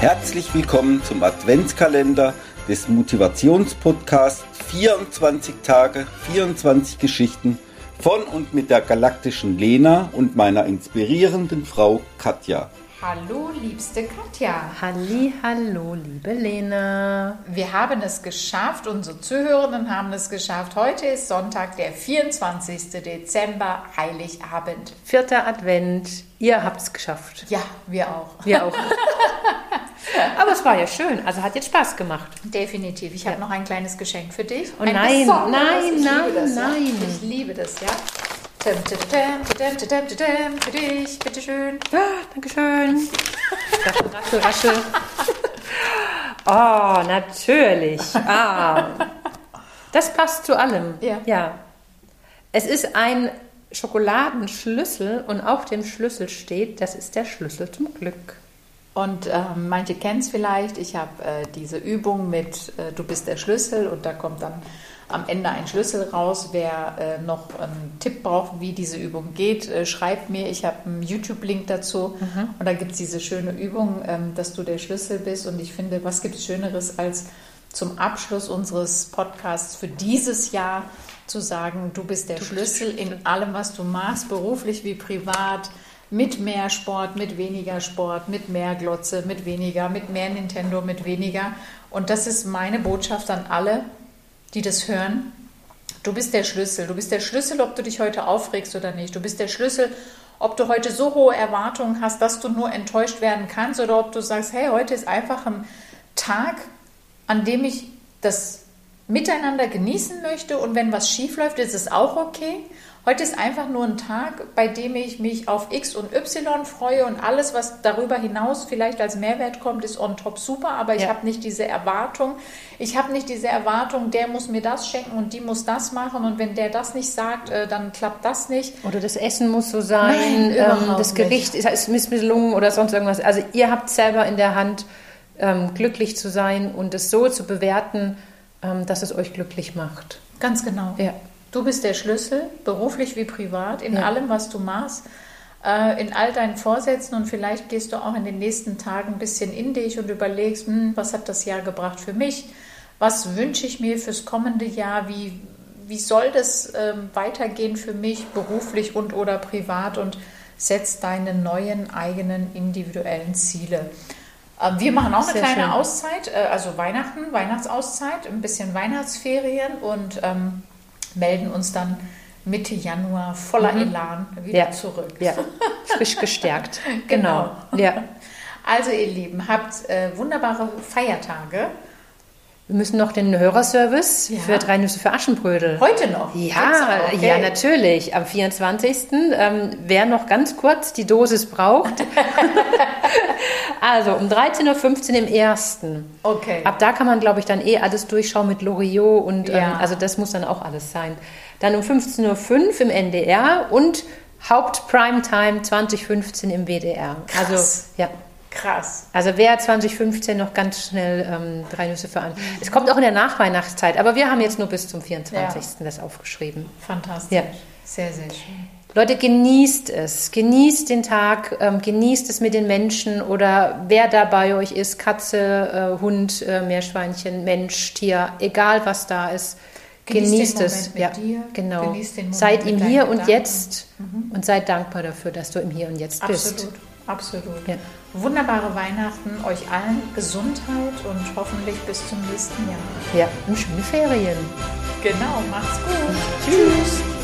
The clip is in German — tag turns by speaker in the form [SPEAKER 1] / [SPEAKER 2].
[SPEAKER 1] Herzlich willkommen zum Adventskalender des Motivationspodcasts 24 Tage, 24 Geschichten von und mit der galaktischen Lena und meiner inspirierenden Frau Katja.
[SPEAKER 2] Hallo, liebste Katja.
[SPEAKER 3] Halli, hallo, liebe Lena.
[SPEAKER 2] Wir haben es geschafft, unsere Zuhörenden haben es geschafft. Heute ist Sonntag, der 24. Dezember, Heiligabend.
[SPEAKER 3] Vierter Advent. Ihr habt es geschafft.
[SPEAKER 2] Ja, wir auch.
[SPEAKER 3] Wir auch. Es war ja schön. Also hat jetzt Spaß gemacht.
[SPEAKER 2] Definitiv. Ich habe noch ein kleines Geschenk für dich.
[SPEAKER 3] Oh
[SPEAKER 2] ein
[SPEAKER 3] nein, nein,
[SPEAKER 2] Ich
[SPEAKER 3] nein,
[SPEAKER 2] das,
[SPEAKER 3] nein.
[SPEAKER 2] Ja. Ich liebe das, ja. Für dich, bitteschön.
[SPEAKER 3] Ja, Dankeschön. Raschel, raschel, raschel. Oh, natürlich. Ah. Das passt zu allem.
[SPEAKER 2] Ja.
[SPEAKER 3] ja. Es ist ein Schokoladenschlüssel und auf dem Schlüssel steht, das ist der Schlüssel zum Glück.
[SPEAKER 2] Und ähm, manche kennen es vielleicht. Ich habe äh, diese Übung mit äh, Du bist der Schlüssel und da kommt dann am Ende ein Schlüssel raus. Wer äh, noch einen Tipp braucht, wie diese Übung geht, äh, schreibt mir. Ich habe einen YouTube-Link dazu und da gibt es diese schöne Übung, ähm, dass du der Schlüssel bist. Und ich finde, was gibt es Schöneres als zum Abschluss unseres Podcasts für dieses Jahr zu sagen, du bist der Schlüssel in allem, was du machst, beruflich wie privat mit mehr Sport, mit weniger Sport, mit mehr Glotze, mit weniger, mit mehr Nintendo, mit weniger. Und das ist meine Botschaft an alle, die das hören. Du bist der Schlüssel. Du bist der Schlüssel, ob du dich heute aufregst oder nicht. Du bist der Schlüssel, ob du heute so hohe Erwartungen hast, dass du nur enttäuscht werden kannst oder ob du sagst, hey, heute ist einfach ein Tag, an dem ich das Miteinander genießen möchte und wenn was schief läuft, ist es auch okay. Heute ist einfach nur ein Tag, bei dem ich mich auf X und Y freue und alles, was darüber hinaus vielleicht als Mehrwert kommt, ist on top super, aber ich
[SPEAKER 3] Ja.
[SPEAKER 2] habe nicht diese Erwartung. Ich habe nicht diese Erwartung, der muss mir das schenken und die muss das machen und wenn der das nicht sagt, äh, dann klappt das nicht.
[SPEAKER 3] Oder das Essen muss so sein,
[SPEAKER 2] Nein,
[SPEAKER 3] ähm, das Gericht ist, ist misslungen oder sonst irgendwas. Also ihr habt selber in der Hand, ähm, glücklich zu sein und es so zu bewerten, dass es euch glücklich macht.
[SPEAKER 2] Ganz genau.
[SPEAKER 3] Ja.
[SPEAKER 2] Du bist der Schlüssel, beruflich wie privat, in
[SPEAKER 3] Ja.
[SPEAKER 2] allem, was du machst, äh, in all deinen Vorsätzen und vielleicht gehst du auch in den nächsten Tagen ein bisschen in dich und überlegst, hm, was hat das Jahr gebracht für mich? Was wünsche ich mir fürs kommende Jahr? Wie, wie soll das ähm, weitergehen für mich, beruflich und oder privat? Und setz deine neuen eigenen individuellen Ziele. Ähm, Wir machen auch eine
[SPEAKER 3] Sehr
[SPEAKER 2] kleine
[SPEAKER 3] schön.
[SPEAKER 2] Auszeit, äh, also Weihnachten, Weihnachtsauszeit, ein bisschen Weihnachtsferien und ähm, melden uns dann Mitte Januar voller Elan wieder
[SPEAKER 3] Ja.
[SPEAKER 2] zurück.
[SPEAKER 3] Ja, frisch gestärkt.
[SPEAKER 2] Genau.
[SPEAKER 3] genau. Ja.
[SPEAKER 2] Also ihr Lieben, habt äh, wunderbare Feiertage.
[SPEAKER 3] Wir müssen noch den Hörerservice
[SPEAKER 2] Ja.
[SPEAKER 3] für drei Nüsse für Aschenbrödel.
[SPEAKER 2] Heute noch.
[SPEAKER 3] Ja,
[SPEAKER 2] okay.
[SPEAKER 3] ja, natürlich. Am 24. Ähm, wer noch ganz kurz die Dosis braucht. also um 13.15 Uhr im ersten.
[SPEAKER 2] Okay.
[SPEAKER 3] Ab da kann man, glaube ich, dann eh alles durchschauen mit Loriot und ähm,
[SPEAKER 2] Ja.
[SPEAKER 3] also das muss dann auch alles sein. Dann um 15.05 Uhr im NDR und Haupt-Primetime 2015 im WDR.
[SPEAKER 2] Krass.
[SPEAKER 3] Also, ja.
[SPEAKER 2] Krass.
[SPEAKER 3] Also wer 2015 noch ganz schnell ähm, drei Nüsse für an. Es kommt auch in der Nachweihnachtszeit, aber wir haben jetzt nur bis zum 24. das aufgeschrieben.
[SPEAKER 2] Fantastisch.
[SPEAKER 3] Ja.
[SPEAKER 2] Sehr, sehr schön.
[SPEAKER 3] Leute, genießt es. Genießt den Tag, ähm, genießt es mit den Menschen oder wer da bei euch ist, Katze, äh, Hund, äh, Meerschweinchen, Mensch, Tier, egal was da ist.
[SPEAKER 2] Genießt
[SPEAKER 3] Genießt, es. Ja,
[SPEAKER 2] dir,
[SPEAKER 3] genau.
[SPEAKER 2] genießt den Moment
[SPEAKER 3] seid im Hier und
[SPEAKER 2] Gedanken.
[SPEAKER 3] Jetzt und seid dankbar dafür, dass du im Hier und Jetzt bist.
[SPEAKER 2] Absolut.
[SPEAKER 3] Ja.
[SPEAKER 2] Wunderbare Weihnachten, euch allen Gesundheit und hoffentlich bis zum nächsten Jahr.
[SPEAKER 3] Ja, und schöne Ferien.
[SPEAKER 2] Genau, macht's gut.
[SPEAKER 3] Tschüss.